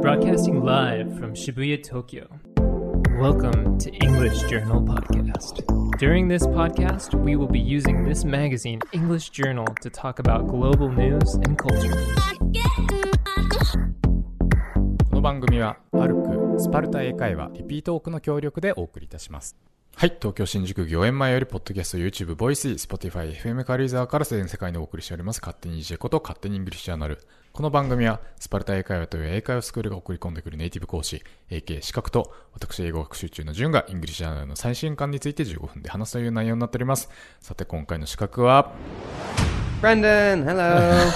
Broadcasting live from Shibuya, Tokyo. Welcome to English Journal Podcast. During this podcast, we will be using this magazine, English Journal, to talk about global news and culture. この番組はアルクスパルタ英会話リピートオークの協力でお送りいたしますはい東京新宿御苑前よりポッドキャスト YouTube ボイス Spotify FM 軽井沢から全世界にお送りしております勝手に DJ こと勝手にイングリッシュジャーナルこの番組はスパルタ英会話という英会話スクールが送り込んでくるネイティブ講師 AK 資格と私英語学習中の順がイングリッシュジャーナルの最新刊について15分で話すという内容になっておりますさて今回の資格は？Brendan, hello.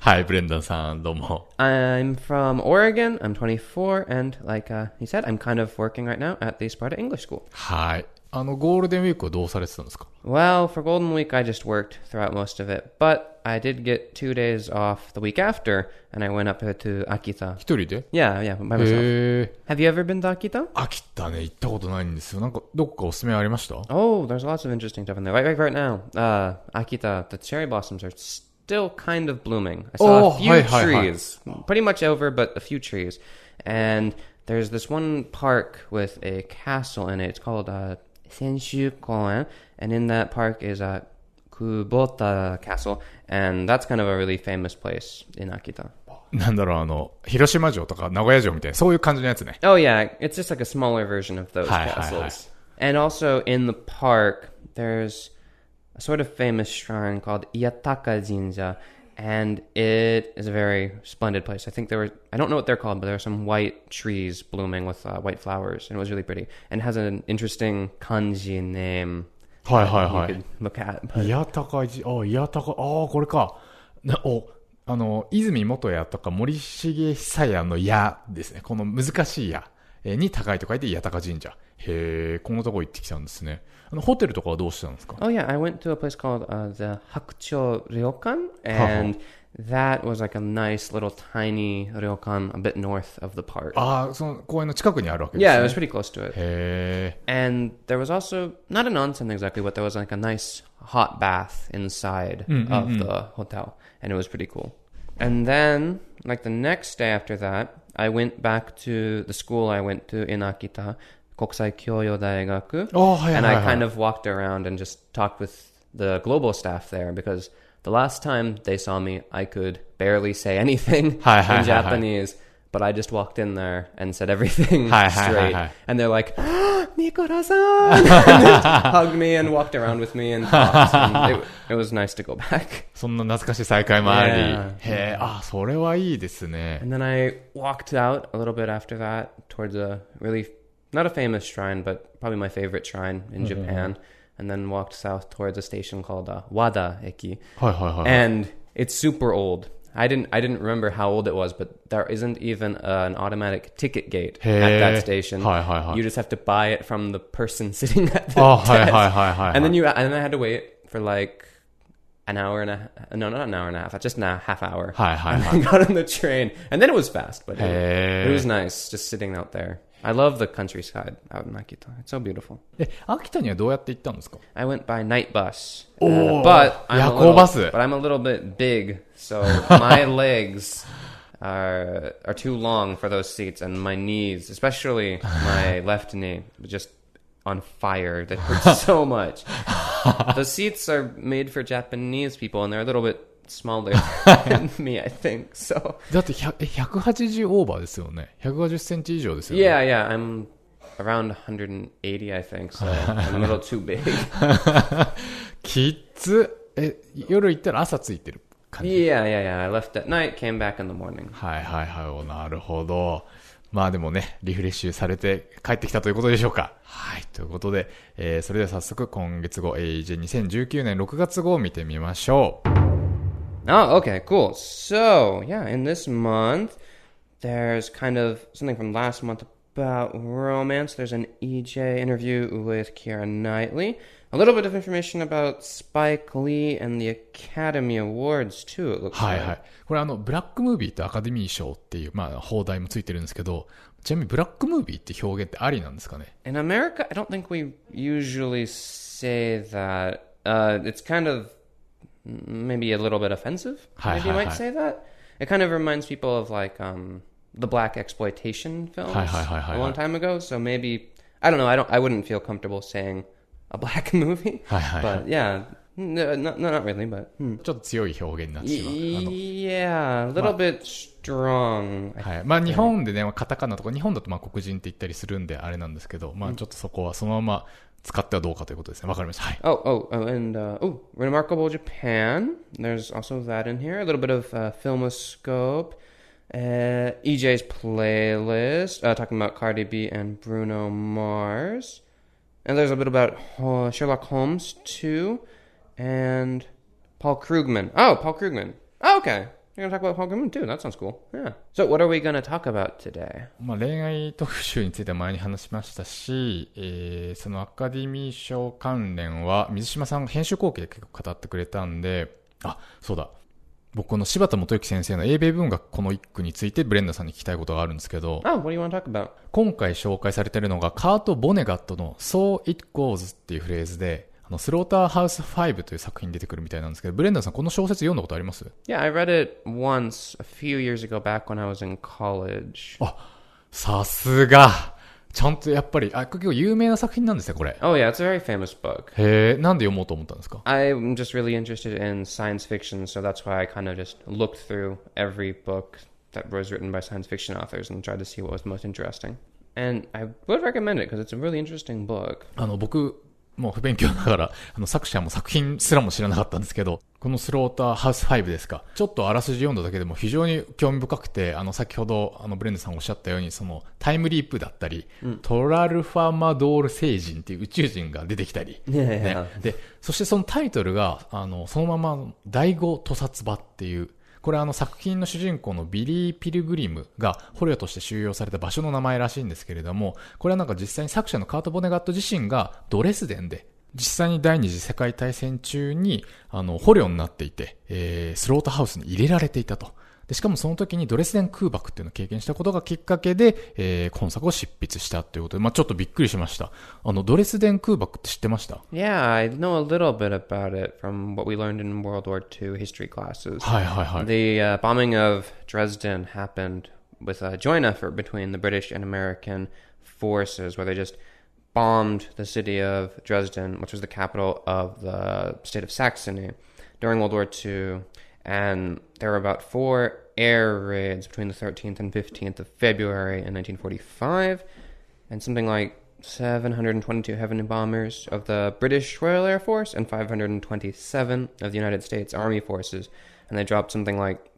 はいブレンダンさんどうも I'm from Oregon. I'm 24, and like uh, he said, I'm kind of working right now at the Sparta English School. はいあのゴールデンウィークはどうされてたんですか Well, for Golden Week, I just worked throughout most of it, but I did get two days off the week after, and I went up to Akita. 一人で Yeah, yeah, by myself. へえ Have you ever been to Akita? 秋田ね行ったことないんですよなんかどこかおすすめありました Oh, there's lots of interesting stuff in there. Right, right, right now, uh, Akita, the cherry blossoms are still kind of blooming. I saw Oh, a few hi, hi, hi. trees, pretty much over, but a few trees. And there's this one park with a castle in it. It's called uh, Senshu Koen, and in that park is uh, Kubota Castle, and that's kind of a really famous place in Akita. なんだろう、あの、広島城とか名古屋城みたいな、そういう感じのやつね。 Oh yeah, it's just like a smaller version of those Hi, hi, castles. And also in the park, there's a sort of famous shrine called Iyataka Jinja, and it is a very splendid place. I think there were I don't know what they're called, but there are some white trees blooming with uh, white flowers, and it was really pretty. And has an interesting kanji name はいはい you はい could。look at. But じ、あ、いやたか、ああ、これか。なお、あの、泉元屋とか森重久屋の矢ですね。この難しい矢えーに高いと書いて、いやたか神社。へえ、このとこ行ってきたんですね。あの、ホテルとかはどうしてたんですか Oh yeah, I went to a place called uh, the Hakucho Ryokan, and that was like a nice little tiny ryokan a bit north of the park. ああ、その公園の近くにあるわけです Yeah, ね。it was pretty close to it. へえ。And there was also not an onsen exactly, but there was like a nice hot bath inside of the hotel, and it was pretty cool. And then, like the next day after that, I went back to the school I went to in Akita, Kokusai Kyoyo Daigaku, ああ、はいはい and は I い。 kind of walked around and just talked with the global staff there because the last time they saw me, I could barely say anything Hi, hi, hi, hi. in Japanese. But I just walked in there and said everything Hi, hi, hi, straight, hi. and they're like, "Nikora-san," and just hugged me and walked around with me and talked. And it, it was nice to go back. そんな懐かしい再会もあり。 Yeah. へえ、あ、それはいいですね。 And then I walked out a little bit after that towards a really not a famous shrine, but probably my favorite shrine in mm-hmm. Japan. Mm-hmm. And then walked south towards a station called uh, Wada Eki. Hi, hi, hi. And it's super old. I didn't I didn't remember how old it was, but there isn't even uh, an automatic ticket gate hey, at that station. Hi, hi, hi. You just have to buy it from the person sitting at the oh, desk. Hi, hi, hi, hi, and then you and then I had to wait for like an hour and a no, not an hour and a half, uh, just a half hour. Hi, hi, hi. got on the train, and then it was fast, but hey. it, it was nice just sitting out there. I love the countryside out in Akita. It's so beautiful. え、秋田にはどうやって行ったんですか I went by night bus. Oh, Uh, but I'm a yeah, little, bus. but I'm a little bit big, so my legs are are too long for those seats, and my knees, especially my left knee, just on fire. That hurts so much. the seats are made for Japanese people, and they're a little bit smaller than me, I think. So だって100え180オーバーですよね。150センチ以上ですよね。yeah, yeah, I'm around 180, I think. So I'm a little too big. きっつ。え、夜行ったら朝ついてる感じ？Yeah, yeah, yeah. I left at night, came back in the morning. はいはいはい。おなるほど。まあでもね、リフレッシュされて帰ってきたということでしょうか。はい。ということで、えーそれでは早速今月号、えー、じゃあ2019年6月号を見てみましょう。Oh, okay, cool. So, yeah, in this month, there's kind of something from last month about romance. There's an EJ interview with Keira Knightley. A little bit of information about Spike Lee and the Academy Awards too, it looks はいはい。これあの、ブラックムービーとアカデミー賞っていう、まあ、放題もついてるんですけど、ちなみにブラックムービーって表現ってありなんですかね In America, I don't think we usually say that. Uh, it's kind of maybe a little bit offensive. Hi, maybe hi, you might hi. say that. It kind of reminds people of like um, the blaxploitation films a long time ago. So maybe I don't know. I don't. I wouldn't feel comfortable saying a black movie. but yeah, no, no, no, not really. But hmm. ちょっと強い表現になってしまう。あの yeah, a little bit strong. はい。まあ日本でね、まあカタカナとか、日本だとまあ黒人って言ったりするんであれなんですけど、まあちょっとそこはそのまま使ってはどうかということですね。わかりました。はい。Oh, oh, oh, and uh, oh, Remarkable Japan. There's also that in here. A little bit of uh, Filmoscope. Uh, EJ's playlist, uh, talking about Cardi B and Bruno Mars. And there's a bit about uh, Sherlock Holmes, too. And Paul Krugman. Oh, Paul Krugman. Oh, okay. You're to talk about Paul Krugman, too. That sounds cool. Yeah. So, what are we to talk about today? まあ恋愛特集については前に話しましたし、えーそのアカデミー賞関連は水島さんが編集後期で結構語ってくれたんで、あ、そうだ。僕この柴田元幸先生の英米文学この一句についてブレンダーさんに聞きたいことがあるんですけど、Oh, what do you want to talk about? 今回紹介されているのがカート・ボネガットの So It Goes っていうフレーズで、あのスローターハウス5という作品に出てくるみたいなんですけど、ブレンダーさんこの小説読んだことあります Yeah, I read it once a few years ago back when I was in college. さすがちゃんとやっぱり、あ、結構有名な作品なんですね、これ。Oh, yeah, it's a very famous book. へえ、なんで読もうと思ったんですか I'm just really interested in science fiction, so that's why I kind of just looked through every book that was written by science fiction authors and tried to see what was most interesting. And I would recommend it because it's a really interesting book. あの、僕、もう不勉強ながら、あの、作者も作品すらも知らなかったんですけど、このスローターハウス5ですか。ちょっとあらすじ読んだだけでも非常に興味深くて、あの、先ほど、あの、ブレンドさんがおっしゃったように、その、タイムリープだったり、トラルファマドール星人っていう宇宙人が出てきたり. ね。で、そしてそのタイトルが、あの、そのまま、第五屠殺場っていう、これあの作品の主人公のビリー・ピルグリムが捕虜として収容された場所の名前らしいんですけれども、これはなんか実際に作者のカート・ボネガット自身がドレスデンで、実際に第二次世界大戦中に、あの、捕虜になっていて、えー、スロートハウスに入れられていたと。で、しかもその時にドレスデン空爆っていうのを経験したことがきっかけで、えー、今作を執筆したということで、まあちょっとびっくりしました。あの、ドレスデン空爆って知ってました Yeah, I know a little bit about it from what we learned in World War II history classes. はいはいはい。The uh, bombing of Dresden happened with a joint effort between the British and American forces, where they just bombed the city of Dresden, which was the capital of the state of Saxony, during World War II. And there were about four air raids between the 13th and 15th of February in 1945, and something like 722 heavy bombers of the British Royal Air Force and 527 of the United States Army forces. And they dropped something like,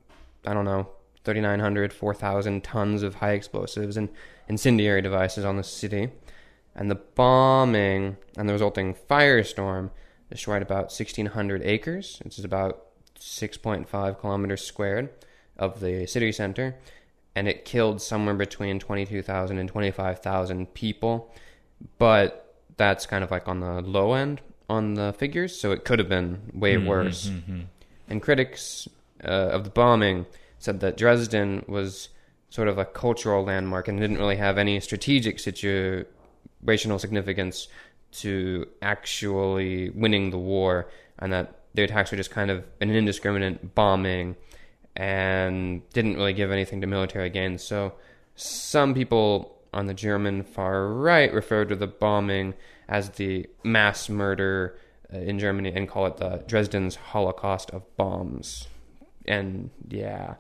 I don't know, 3,900, 4,000 tons of high explosives and incendiary devices on the city. And the bombing and the resulting firestorm destroyed about 1,600 acres, which is about 6.5 kilometers squared of the city center. And it killed somewhere between 22,000 and 25,000 people. But that's kind of like on the low end on the figures, so it could have been way worse. And critics uh, of the bombing said that Dresden was sort of a cultural landmark and didn't really have any strategic situational significance to actually winning the war, and that the attacks were just kind of an indiscriminate bombing and didn't really give anything to military gains. So some people on the German far right refer to the bombing as the mass murder uh, in Germany and call it the Dresden's Holocaust of bombs. And yeah,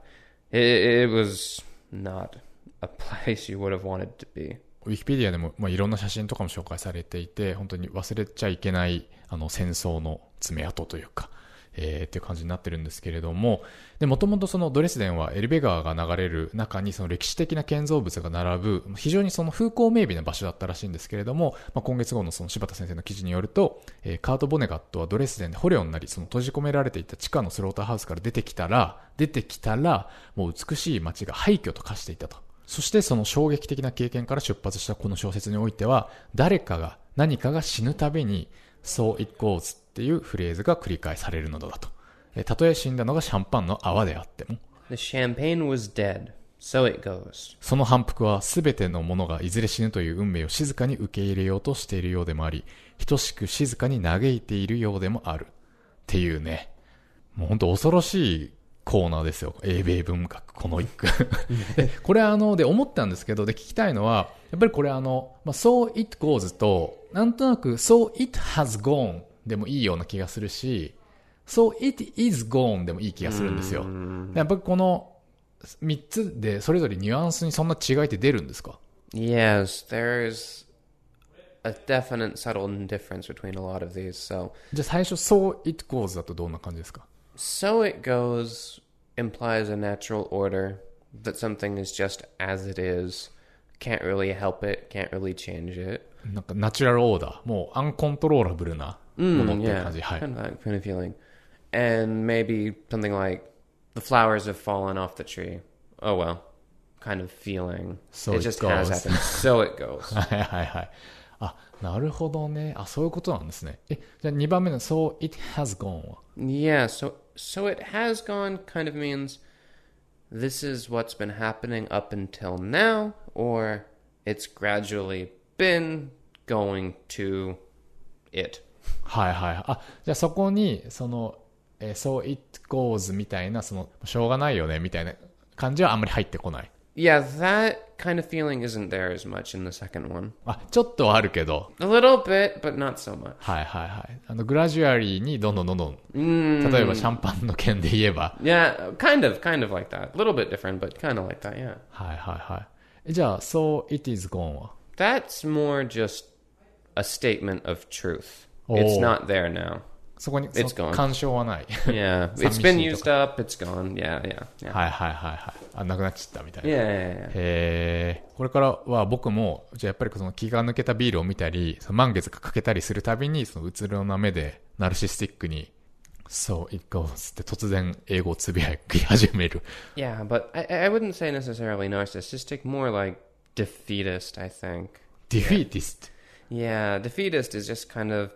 it, it was not a place you would have wanted to be. ウィキペディアでも、まあ、いろんな写真とかも紹介されていて、本当に忘れちゃいけない、あの、戦争の爪痕というか、えー、っていう感じになってるんですけれども、で、もともとそのドレスデンはエルベ川が流れる中にその歴史的な建造物が並ぶ、非常にその風光明媚な場所だったらしいんですけれども、まあ、今月号のその柴田先生の記事によると、えーカート・ボネガットはドレスデンで捕虜になり、その閉じ込められていた地下のスローターハウスから出てきたら、出てきたら、もう美しい街が廃墟と化していたと。そしてその衝撃的な経験から出発したこの小説においては、誰かが何かが死ぬたびに、So it goes っていうフレーズが繰り返されるのだと。えたとえ死んだのがシャンパンの泡であっても、The champagne was dead, so it goes. その反復は全てのものがいずれ死ぬという運命を静かに受け入れようとしているようでもあり、等しく静かに嘆いているようでもある。っていうね、もう本当恐ろしいコーナーですよ。英米文学、この一句。でこれあの、で思ったんですけど、で聞きたいのは、やっぱりこれあの、まあ、so it goes と、なんとなく so it has gone でもいいような気がするし、so it is gone でもいい気がするんですよ。やっぱりこの3つでそれぞれニュアンスにそんな違いって出るんですか？Yes, there's a definite subtle difference between a lot of these. So, じゃあ最初 so it goes だとどんな感じですか？so it goes implies a natural order that something is just as it is. Can't really help it, can't really change it. なんかナチュラルオーダー、もうアンコントローラブルなものっていう yeah, 感じ。はい。 kind of that kind of feeling. And maybe something like the flowers have fallen off the tree. Oh well, kind of feeling. So it it just has goes. happened. so it goes. はいはいはい。あ、なるほどね。あ、そういうことなんですね。え、じゃあ2番目の so it has gone は Yeah, so so it has gone kind of means this is what's been happening up until now, or it's gradually been going to it. はいはい。あ、じゃあそこに、その、えー so it goes みたいな、その、しょうがないよね、みたいな感じはあんまり入ってこない。 Yeah, that kind of feeling isn't there as much in the second one. あ、ちょっとはあるけど、 A little bit, but not so much. はいはいはい。あの、グラジュアリーにどんどんどんどん、 Mm, 例えばシャンパンの件で言えば、 yeah, kind of, kind of like that. A little bit different, but kind of like that, yeah. はいはいはい。えじゃあ、so it is gone は That's more just a statement of truth. It's Oh. not there now. そこに、It's gone. 干渉はない。Yeah, it's 寂 been しいと used up. It's gone. Yeah, yeah, yeah. はいはいはいはい。あ、なくなっちゃったみたいな。Yeah, yeah, yeah. へーこれからは僕も、じゃあやっぱりその気が抜けたビールを見たり、その満月がかけたりするたびに、そのうつろな目で、ナルシスティックに、So it goes って突然英語をつぶやき始める。Yeah, but I, I wouldn't say necessarily narcissistic. More like defeatist. I think. defeatist. Yeah, defeatist is just kind of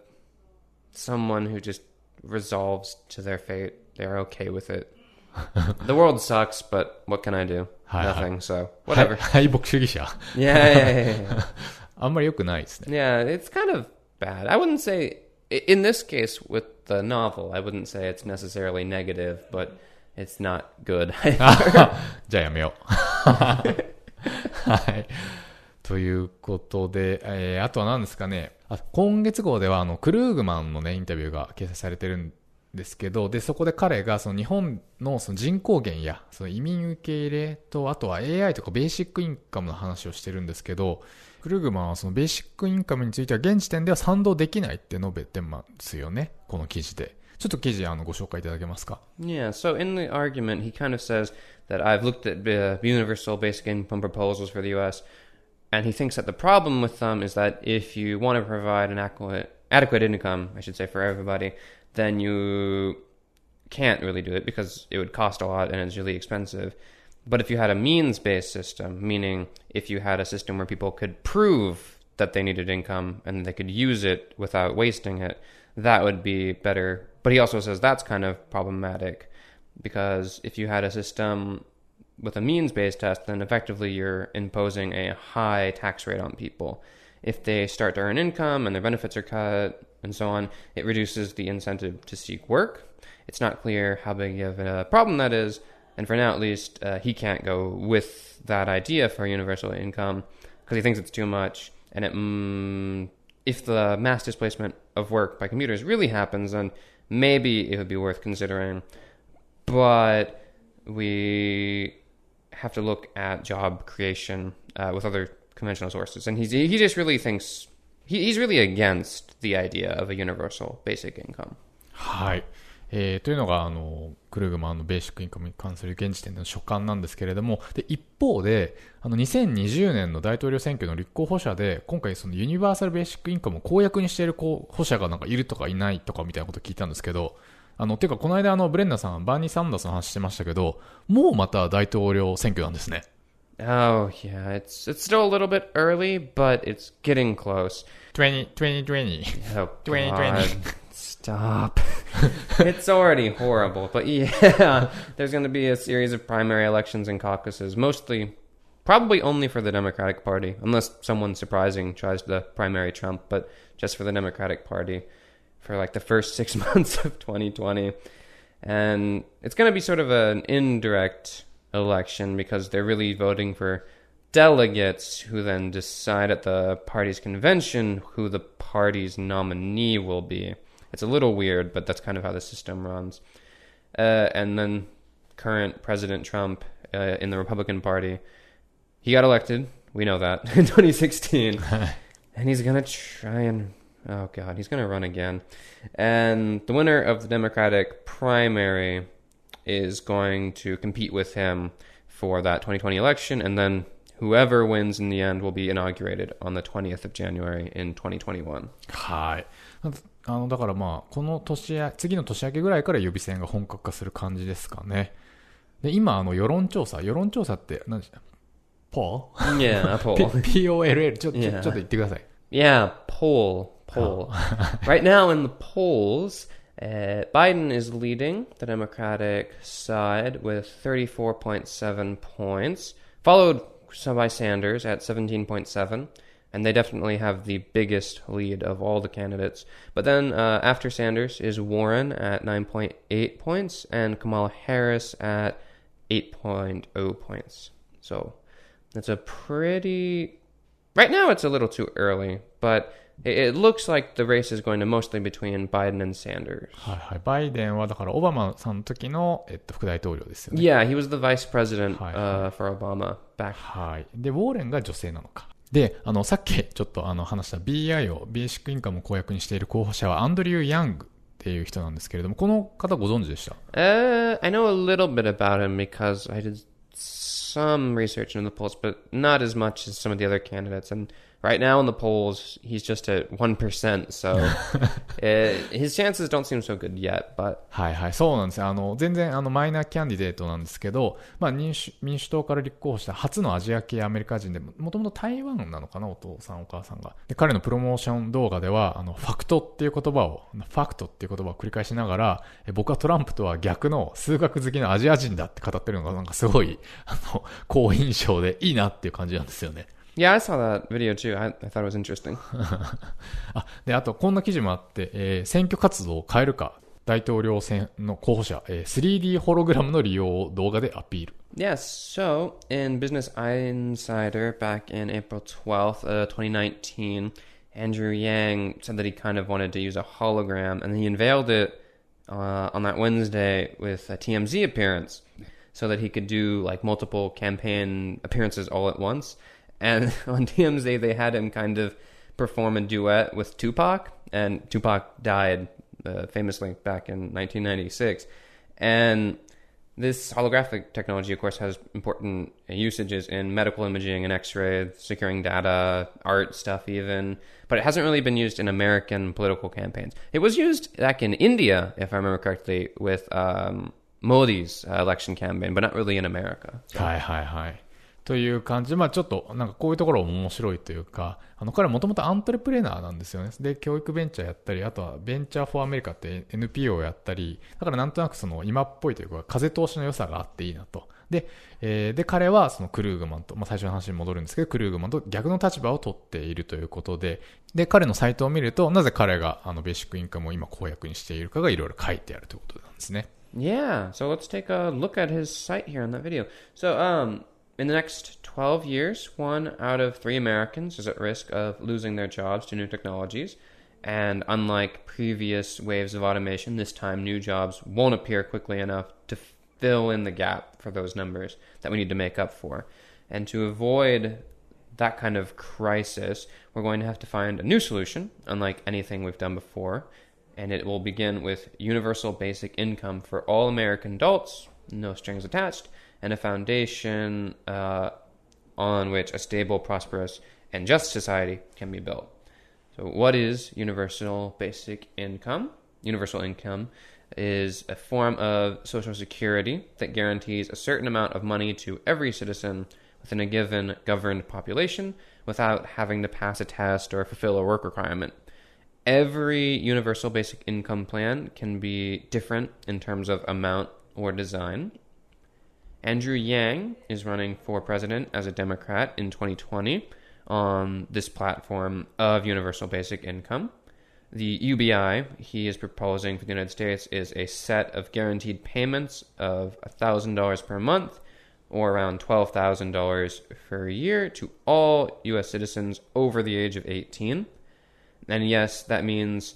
someone who just resolves to their fate. They're okay with it. the world sucks, but what can I do? Hi, hi. Nothing. So は whatever. 敗北主義者。 yeah, yeah, yeah, yeah. あんまり良くないですね。 Yeah, it's kind of bad. I wouldn't say, i- in this case with the novel, I wouldn't say it's necessarily negative, but it's not good. じゃあやめよう。はい。 ということで、えーあとは何ですかね。あ今月号では、あの、クルーグマンのね、インタビューが掲載されてるんですけど、で、そこで彼が、その日本のその人口減や、その移民受け入れと、あとは AI とかベーシックインカムの話をしてるんですけど、クルーグマンはそのベーシックインカムについては現時点では賛同できないって述べてますよね。この記事で。ちょっと記事、あの、ご紹介いただけますか？Yeah, so in the argument, he kind of says that I've looked at uh, universal basic income proposals for the U.S., and he thinks that the problem with them is that if you want to provide an adequate, adequate income, I should say, for everybody, then you can't really do it because it would cost a lot and it's really expensive. But if you had a means based system, meaning if you had a system where people could prove that they needed income and they could use it without wasting it, that would be better. But he also says that's kind of problematic because if you had a system with a means based test, then effectively you're imposing a high tax rate on people. If they start to earn income and their benefits are cut and so on, it reduces the incentive to seek work. It's not clear how big of a problem that is, and for now at least, uh, he can't go with that idea for universal income because he thinks it's too much. And it, mm, if the mass displacement of work by computers really happens, then maybe it would be worth considering. But we have to look at job creation uh, with other conventional sources, and he's, he just really thinks he, he's really against the idea of a universal basic income. はい。えーというのが、あの、クルーグマンのベーシックインカムに関する現時点での所感なんですけれども、で、一方で、あの、2020年の大統領選挙の立候補者で、今回そのユニバーサルベーシックインカムを公約にしている候補者がなんかいるとかいないとかみたいなことを聞いたんですけど、あの、ていうかこの間あの、ブレンダーさん、バーニー・サンダースの話してましたけど、もうまた大統領選挙なんですね。 Oh yeah, it's it's still a little bit early, but it's getting close. 20、2020。 Oh 2020. God, stop! it's already horrible, but yeah, there's going to be a series of primary elections and caucuses, mostly, probably only for the Democratic Party, unless someone surprising tries to primary Trump, but just for the Democratic Party for like the first six months of 2020. And it's going to be sort of an indirect election because they're really voting for delegates who then decide at the party's convention who the party's nominee will be. It's a little weird, but that's kind of how the system runs. Uh, and then current President Trump uh, in the Republican Party, he got elected. We know that in 2016, and he's gonna try and oh god, he's gonna run again. And the winner of the Democratic primary is going to compete with him for that 2020 election, and then whoever wins in the end will be inaugurated on the 20th of January in 2021. はい。あの、だからまあ、この年や、次の年明けぐらいから予備選が本格化する感じですかね。で、今、あの、世論調査、世論調査って、何でしたポ Yeah, ー poll. P- ?POLL? ちょ、ちょ、Yeah. ちょっと言ってください。Yeah, poll, poll. right now in the polls, uh, Biden is leading the Democratic side with 34.7 points, followed by Sanders at 17.7. And they definitely have the biggest lead of all the candidates. But then uh, after Sanders is Warren at 9.8 points and Kamala Harris at 8.0 points. So that's a pretty Right now, it's a little too early, but it, it looks like the race is going to mostly between Biden and Sanders. はいはい。バイデンは、だから、オバマさんの時の、えっと、副大統領ですよね。 Yeah, he was the vice president Hi, uh, for Obama back. はい。で、ウォーレンが女性なのか。で、あの、さっきちょっとあの話した BI をベーシックインカムを公約にしている候補者はアンドリュー・ヤングっていう人なんですけれども、この方ご存知でした Uh, I know a little bit about him because I did some research into the polls, but not as much as some of the other candidates. And right now in the polls, he's just at 1%, so uh, his chances don't seem so good yet, but はいはい、そうなんですよ。あの、全然あのマイナーキャンディデートなんですけど、まあ民主、民主党から立候補した初のアジア系アメリカ人で、もともと台湾なのかな、お父さんお母さんが。で、彼のプロモーション動画では、あの、ファクトっていう言葉を、ファクトっていう言葉を繰り返しながら、え僕はトランプとは逆の数学好きなアジア人だって語ってるのがなんかすごい、あの、好印象でいいなっていう感じなんですよね。yeah, I saw that video too. I, I thought it was interesting. あ、で、あと、こんな記事もあって、えー選挙活動を変えるか、大統領選の候補者、えー 3D ホログラムの利用を動画でアピール。 Yes. So, in Business Insider back in April 12th, uh, 2019, Andrew Yang said that he kind of wanted to use a hologram, and he unveiled it uh, on that Wednesday with a TMZ appearance so that he could do like multiple campaign appearances all at once. And on TMZ, they had him kind of perform a duet with Tupac, and Tupac died uh, famously back in 1996. And this holographic technology, of course, has important usages in medical imaging and x ray, securing data, art stuff, even. But it hasn't really been used in American political campaigns. It was used back in India, if I remember correctly, with um, Modi's uh, election campaign, but not really in America. So. Hi, hi, hi. という感じで、まあちょっと、なんかこういうところも面白いというか、あの、彼はもともとアントレプレーナーなんですよね。で、教育ベンチャーやったり、あとはベンチャーフォーアメリカって NPO をやったり、だからなんとなくその今っぽいというか、風通しの良さがあっていいなと。で、えーで、彼はそのクルーグマンと、まあ最初の話に戻るんですけど、クルーグマンと逆の立場を取っているということで、で、彼のサイトを見ると、なぜ彼があのベーシックインカムを今公約にしているかがいろいろ書いてあるということなんですね。Yeah, so let's take a look at his site here in that video. So, um, in the next 12 years, one out of three Americans is at risk of losing their jobs to new technologies. And unlike previous waves of automation, this time new jobs won't appear quickly enough to fill in the gap for those numbers that we need to make up for. And to avoid that kind of crisis, we're going to have to find a new solution, unlike anything we've done before. And it will begin with universal basic income for all American adults, no strings attached, and a foundation uh, on which a stable, prosperous, and just society can be built. So, what is universal basic income? Universal income is a form of social security that guarantees a certain amount of money to every citizen within a given governed population without having to pass a test or fulfill a work requirement. Every universal basic income plan can be different in terms of amount or design. Andrew Yang is running for president as a Democrat in 2020 on this platform of universal basic income. The UBI he is proposing for the United States is a set of guaranteed payments of $1,000 per month or around $12,000 per year to all US citizens over the age of 18. And yes, that means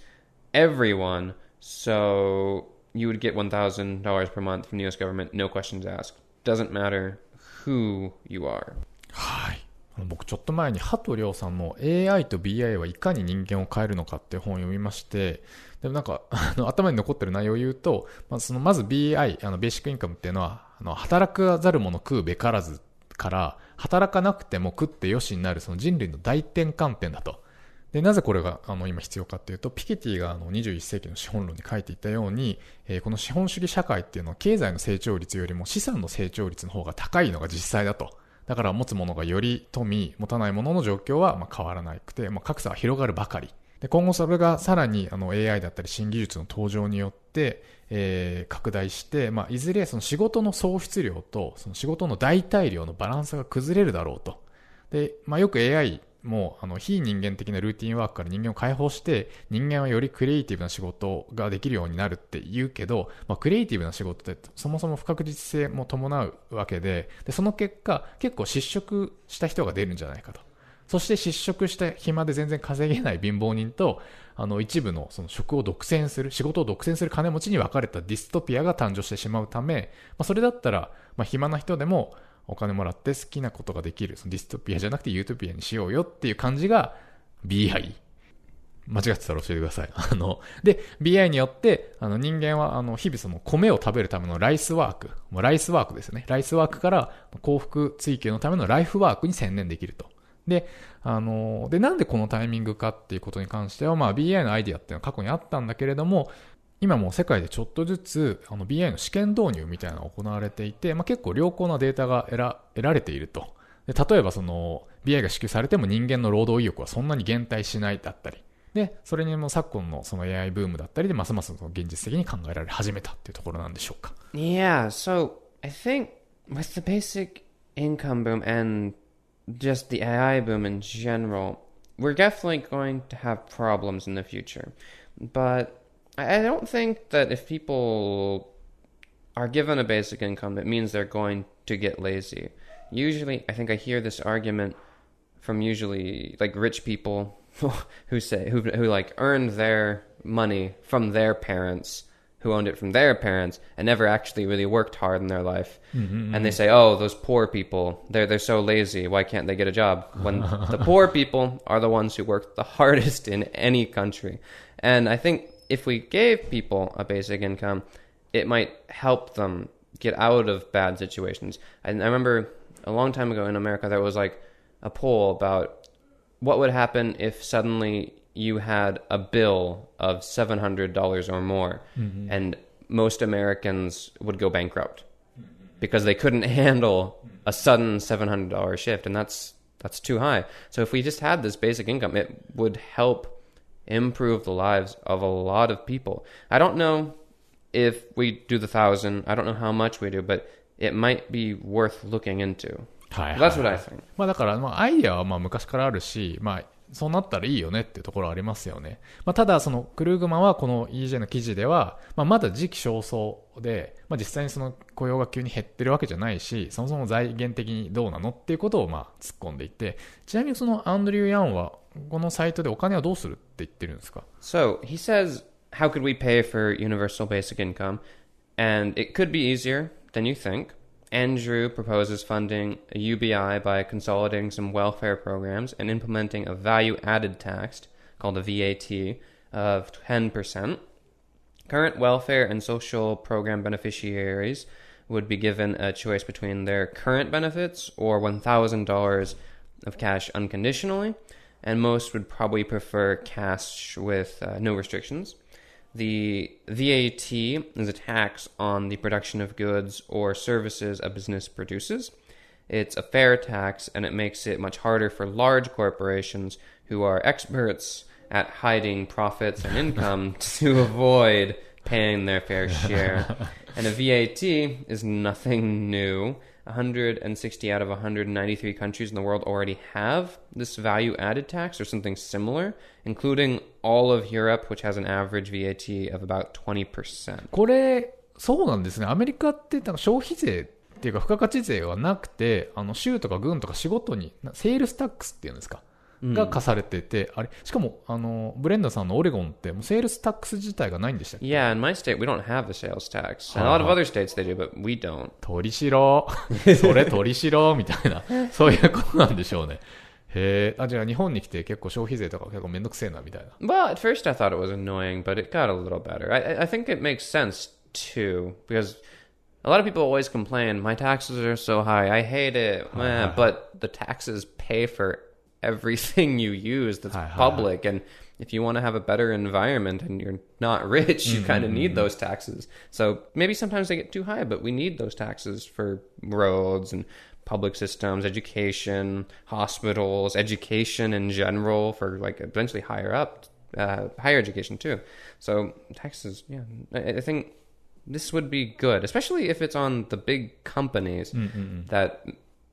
everyone. So you would get $1,000 per month from the US government, no questions asked. Doesn't matter who you are. はい。僕ちょっと前にハトリョウさんの AI と BI はいかに人間を変えるのかって本を読みまして、でもなんか、あの頭に残ってる内容を言うと、まあ、そのまず BI、あのベーシックインカムっていうのは、あの働かざる者食うべからずから、働かなくても食ってよしになるその人類の大転換点だと。で、なぜこれがあの今必要かっていうと、ピケティがあの21世紀の資本論に書いていたように、えーこの資本主義社会っていうのは経済の成長率よりも資産の成長率の方が高いのが実際だと。だから持つものがより富、持たないものの状況はま変わらなくて、まあ、格差は広がるばかり。で今後それがさらにあの AI だったり新技術の登場によって、えー拡大して、まあ、いずれその仕事の総出量とその仕事の代替量のバランスが崩れるだろうと。で、まあ、よく AI もうあの非人間的なルーティンワークから人間を解放して人間はよりクリエイティブな仕事ができるようになるって言うけど、まあ、クリエイティブな仕事ってそもそも不確実性も伴うわけででその結果結構失職した人が出るんじゃないかと。そして失職した暇で全然稼げない貧乏人とあの一部のその職を独占する仕事を独占する金持ちに分かれたディストピアが誕生してしまうため、まあ、それだったら、まあ、暇な人でもお金もらって好きなことができるそのディストピアじゃなくてユートピアにしようよっていう感じが BI 間違ってたら教えてください。あの、で、BI によって、あの、人間は、あの、日々その米を食べるためのライスワーク、もうライスワークですね。ライスワークから幸福追求のためのライフワークに専念できると。で、あの、で、なんでこのタイミングかっていうことに関しては、まあ、BI のアイディアっていうのは過去にあったんだけれども、今も世界でちょっとずつあの BI の試験導入みたいなのが行われていて、まあ、結構良好なデータが得ら得られていると。で例えばその BI が支給されても人間の労働意欲はそんなに減退しないだったり。で、それにも昨今のその AI ブームだったりで、ますますその現実的に考えられ始めたっていうところなんでしょうか。Yeah, so I think with the basic income boom and just the AI boom in general, we're definitely going to have problems in the future. But I don't think that if people are given a basic income, it means they're going to get lazy. Usually, I think I hear this argument from usually like rich people who say who who like earned their money from their parents who owned it from their parents and never actually really worked hard in their life. Mm-hmm, mm-hmm. And they say oh those poor people they're they're so lazy why can't they get a job? When the poor people are the ones who work the hardest in any country. And i think if we gave people a basic income it might help them get out of bad situations and i remember a long time ago in america there was like a poll about what would happen if suddenly you had a bill of $700 or more mm-hmm. and most Americans would go bankrupt because they couldn't handle a sudden $700 shift and that's that's too high. So if we just had this basic income it would help improve the lives of a lot of people. I don't know if we do the 1000, I don't know how much we do, but it might be worth looking into. はい That's what I think. まあだから、まあアイデアはまあ昔からあるし、まあ そうなったらいいよねっていうところありますよね。まあただそのクルーグマンはこの EJ の記事では、まあまだ時期尚早で、まあ実際にその雇用が急に減ってるわけじゃないし、そもそも財源的にどうなのっていうことをまあ突っ込んでいて、ちなみにそのアンドリュー・ヤンはこのサイトでお金はどうするって言ってるんですか？So he says, How could we pay for universal basic income? And it could be easier than you think. Andrew proposes funding a UBI by consolidating some welfare programs and implementing a value added tax called a VAT of 10%. Current welfare and social program beneficiaries would be given a choice between their current benefits or $1,000 of cash unconditionally, and most would probably prefer cash with uh, no restrictions. The VAT is a tax on the production of goods or services a business produces. It's a fair tax and it makes it much harder for large corporations who are experts at hiding profits and income to avoid paying their fair share. and a VAT is nothing new. 160 out of 193 countries in the world already have this value added tax or something similar, including all of Europe, which has an average VAT of about 20%. これ、そうなんですね。アメリカってなんか消費税っていうか付加価値税はなくて、あの州とか郡とか仕事に、セールスタックスっていうんですか。が課されてて、あれしかも、あの、ブレンダさんのオレゴンって、もうセールスタックス自体がないんでしたっけ Yeah, in my state, we don't have the sales tax. A lot of other states they do, but we don't. 取りしろそれ取りしろみたいな、そういうことなんでしょうね。へえ、あ、じゃあ日本に来て結構消費税とか結構めんどくせえなみたいな。Well, at first I thought it was annoying, but it got a little better. I, I- think it makes sense too, because a lot of people always complain, my taxes are so high, I hate it. Eh, but the taxes pay for everything you use that's public. And if you want to have a better environment and you're not rich, you mm-hmm, kind of need mm-hmm. those taxes. So maybe sometimes they get too high, but we need those taxes for roads and public systems, education, hospitals, education in general for like eventually higher up, uh, higher education too. So taxes, yeah, I, I think this would be good, especially if it's on the big companies mm, mm, mm. that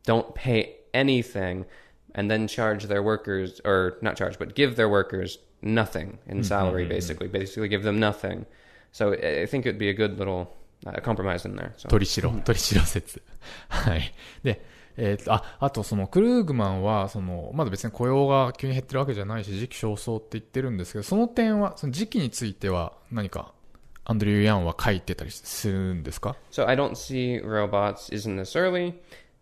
don't pay anything and then charge their workers, or not charge, but give their workers nothing in salary, basically, basically give them nothing. So I I think it would be a good little uh, compromise in there. So. 取りしろ、取りしろ説。はい。で、えーと、あ、あとそのクルーグマンは、その、まだ別に雇用が急に減ってるわけじゃないし、時期尚早って言ってるんですけど、その点は、その時期については何か、アンドリュー・ヤンは書いてたりするんですか So I don't see robots isn't this early.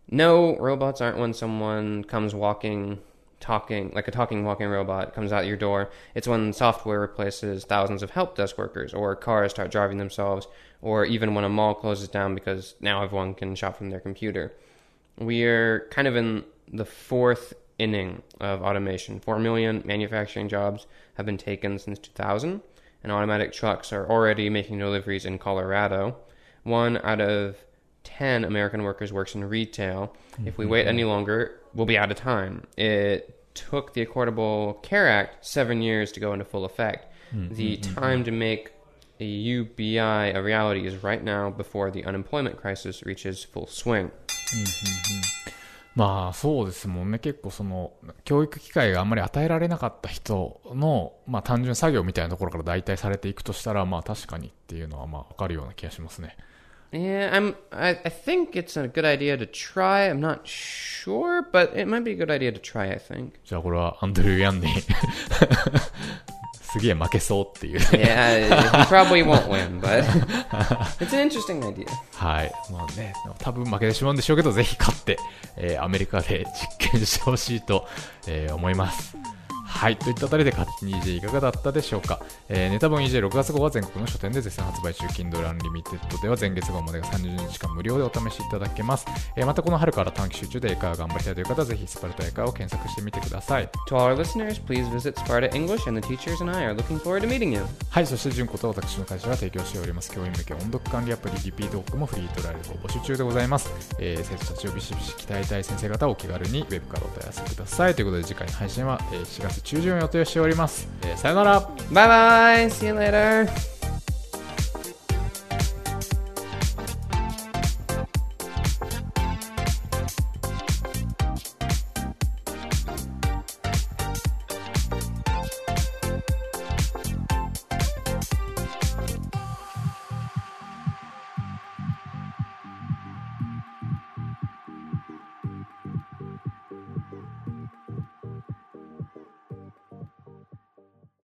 No, robots aren't when someone comes walking, talking, like a talking walking robot comes out your door. It's when software replaces thousands of help desk workers, or cars start driving themselves, or even when a mall closes down because now everyone can shop from their computer. We're kind of in the fourth inning of automation. Four million manufacturing jobs have been taken since 2000, and automatic trucks are already making deliveries in Colorado. One out of 10 American workers works in retail. If we wait any longer, we'll be out of time. It took the Affordable Care Act seven years to go into full effect. The time to make a UBI a reality is right now before the unemployment crisis reaches full swing. まあそうですもんね。結構その、教育機会があんまり与えられなかった人の、まあ単純作業みたいなところから代替されていくとしたら、まあ確かにっていうのはまあわかるような気がしますね。Yeah, I'm. I, I think it's a good idea to try. I'm not sure, but it might be a good idea to try. I think. じゃあこれはアンドリュー・ヤンにすげえ負けそうっていう。Yeah, he probably won't win, but it's an interesting idea. はい。まあね、多分負けてしまうんでしょうけど、ぜひ勝って、えーアメリカで実験してほしいと、えー思います。はい。といったあたりで、勝手に EJ いかがだったでしょうか。えーネタ本 EJ6 月号は全国の書店で絶賛発売中、Kindle Unlimited では前月号までが30日間無料でお試しいただけます。えーまたこの春から短期集中で英会話頑張りたいという方は、ぜひスパルタ英会話を検索してみてください。To our listeners, please visit Sparta English, and the teachers and I are looking forward to meeting you. はい、そして純子と私の会社が提供しております教員向け音読管理アプリリピートオックもフリートライルを募集中でございます、えー生徒たちをビシビシ鍛えたい先生方はお気軽にウェブからお問い合わせくださいということで次回の配信は、えー4月中旬を予定しております、えーさよなら Bye bye. See you later.